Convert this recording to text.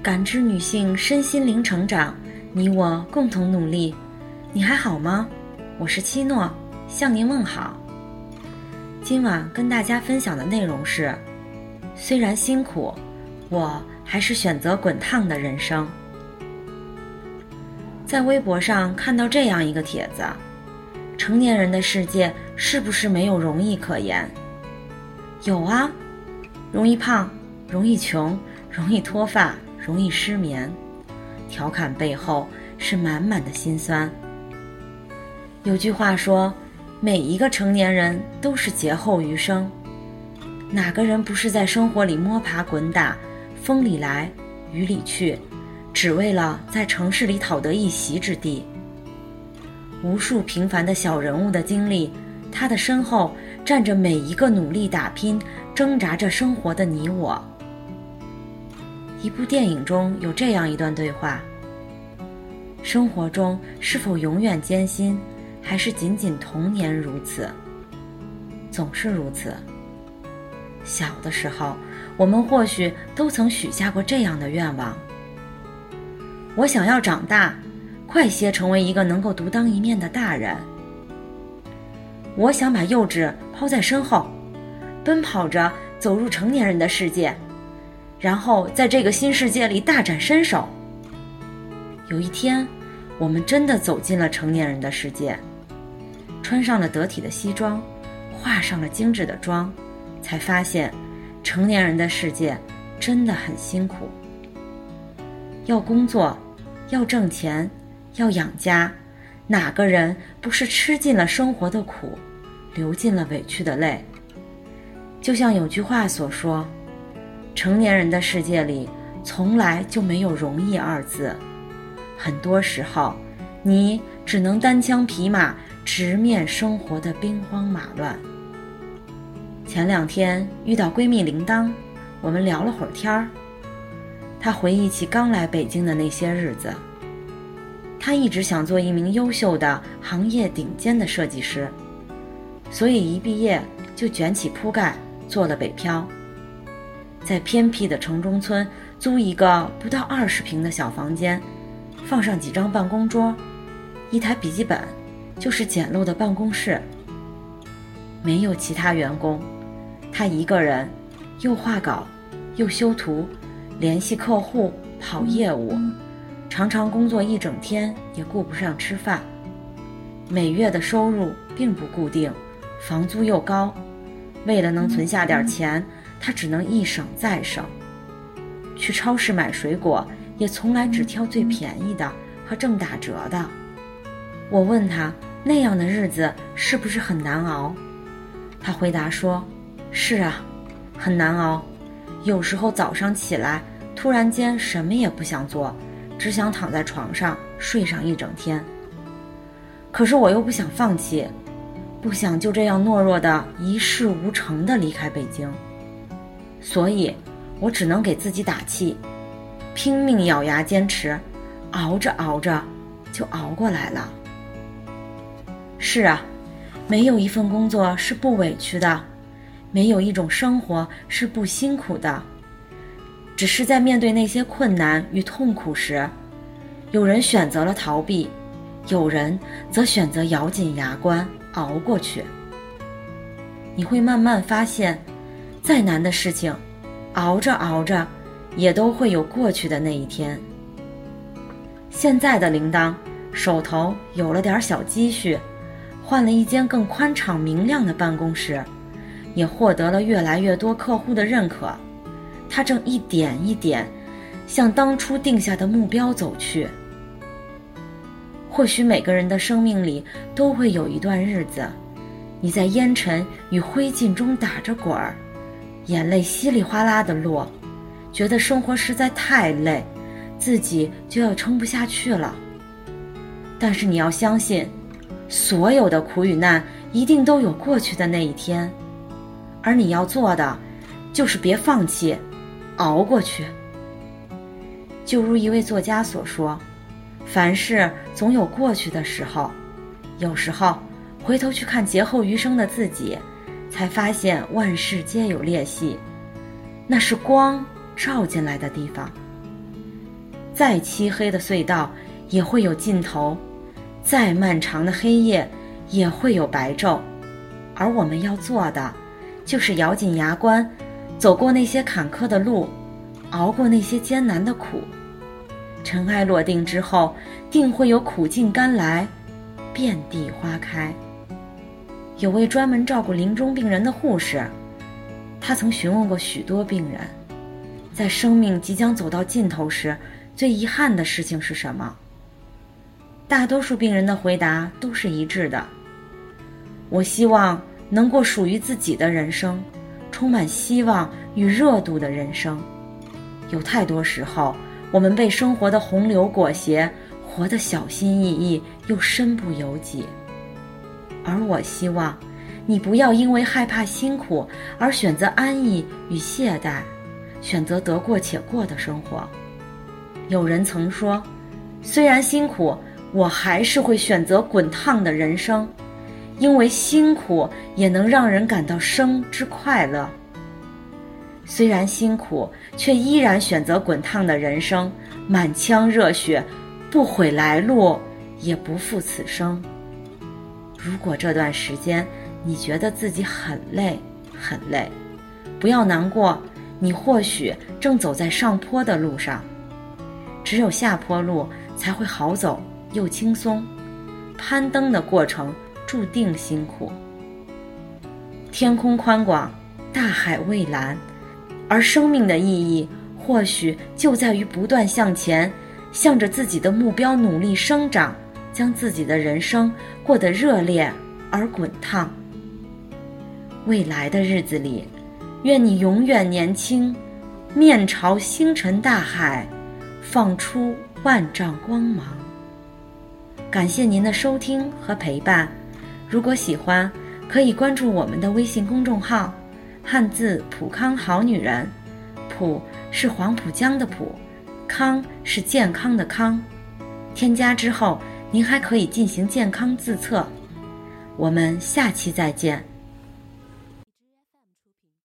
感知女性身心灵成长，你我共同努力。你还好吗？我是七诺，向您问好。今晚跟大家分享的内容是：虽然辛苦，我还是选择滚烫的人生。在微博上看到这样一个帖子：成年人的世界是不是没有容易可言？有啊，容易胖，容易穷，容易脱发。容易失眠，调侃背后是满满的心酸。有句话说，每一个成年人都是劫后余生。哪个人不是在生活里摸爬滚打，风里来雨里去，只为了在城市里讨得一席之地？无数平凡的小人物的经历，他的身后站着每一个努力打拼、挣扎着生活的你我。一部电影中有这样一段对话：生活中是否永远艰辛，还是仅仅童年如此？总是如此。小的时候，我们或许都曾许下过这样的愿望：我想要长大，快些成为一个能够独当一面的大人。我想把幼稚抛在身后，奔跑着走入成年人的世界。然后在这个新世界里大展身手。有一天，我们真的走进了成年人的世界，穿上了得体的西装，化上了精致的妆，才发现，成年人的世界真的很辛苦。要工作，要挣钱，要养家，哪个人不是吃尽了生活的苦，流尽了委屈的泪？就像有句话所说。成年人的世界里，从来就没有容易二字。很多时候，你只能单枪匹马直面生活的兵荒马乱。前两天遇到闺蜜铃铛，我们聊了会儿天儿。她回忆起刚来北京的那些日子。她一直想做一名优秀的行业顶尖的设计师，所以一毕业就卷起铺盖做了北漂。在偏僻的城中村租一个不到二十平的小房间，放上几张办公桌，一台笔记本，就是简陋的办公室。没有其他员工，他一个人，又画稿，又修图，联系客户，跑业务，常常工作一整天也顾不上吃饭。每月的收入并不固定，房租又高，为了能存下点钱。他只能一省再省，去超市买水果也从来只挑最便宜的和正打折的。我问他那样的日子是不是很难熬？他回答说：“是啊，很难熬。有时候早上起来，突然间什么也不想做，只想躺在床上睡上一整天。可是我又不想放弃，不想就这样懦弱的一事无成的离开北京。”所以，我只能给自己打气，拼命咬牙坚持，熬着熬着，就熬过来了。是啊，没有一份工作是不委屈的，没有一种生活是不辛苦的。只是在面对那些困难与痛苦时，有人选择了逃避，有人则选择咬紧牙关熬过去。你会慢慢发现。再难的事情，熬着熬着，也都会有过去的那一天。现在的铃铛手头有了点小积蓄，换了一间更宽敞明亮的办公室，也获得了越来越多客户的认可。他正一点一点向当初定下的目标走去。或许每个人的生命里都会有一段日子，你在烟尘与灰烬中打着滚儿。眼泪稀里哗啦的落，觉得生活实在太累，自己就要撑不下去了。但是你要相信，所有的苦与难一定都有过去的那一天，而你要做的，就是别放弃，熬过去。就如一位作家所说：“凡事总有过去的时候，有时候回头去看劫后余生的自己。”才发现万事皆有裂隙，那是光照进来的地方。再漆黑的隧道也会有尽头，再漫长的黑夜也会有白昼，而我们要做的，就是咬紧牙关，走过那些坎坷的路，熬过那些艰难的苦。尘埃落定之后，定会有苦尽甘来，遍地花开。有位专门照顾临终病人的护士，他曾询问过许多病人，在生命即将走到尽头时，最遗憾的事情是什么？大多数病人的回答都是一致的：我希望能过属于自己的人生，充满希望与热度的人生。有太多时候，我们被生活的洪流裹挟，活得小心翼翼又身不由己。而我希望，你不要因为害怕辛苦而选择安逸与懈怠，选择得过且过的生活。有人曾说，虽然辛苦，我还是会选择滚烫的人生，因为辛苦也能让人感到生之快乐。虽然辛苦，却依然选择滚烫的人生，满腔热血，不悔来路，也不负此生。如果这段时间你觉得自己很累很累，不要难过，你或许正走在上坡的路上。只有下坡路才会好走又轻松，攀登的过程注定辛苦。天空宽广，大海蔚蓝，而生命的意义或许就在于不断向前，向着自己的目标努力生长。将自己的人生过得热烈而滚烫。未来的日子里，愿你永远年轻，面朝星辰大海，放出万丈光芒。感谢您的收听和陪伴。如果喜欢，可以关注我们的微信公众号“汉字普康好女人”，普是黄浦江的浦，康是健康的康。添加之后。您还可以进行健康自测，我们下期再见。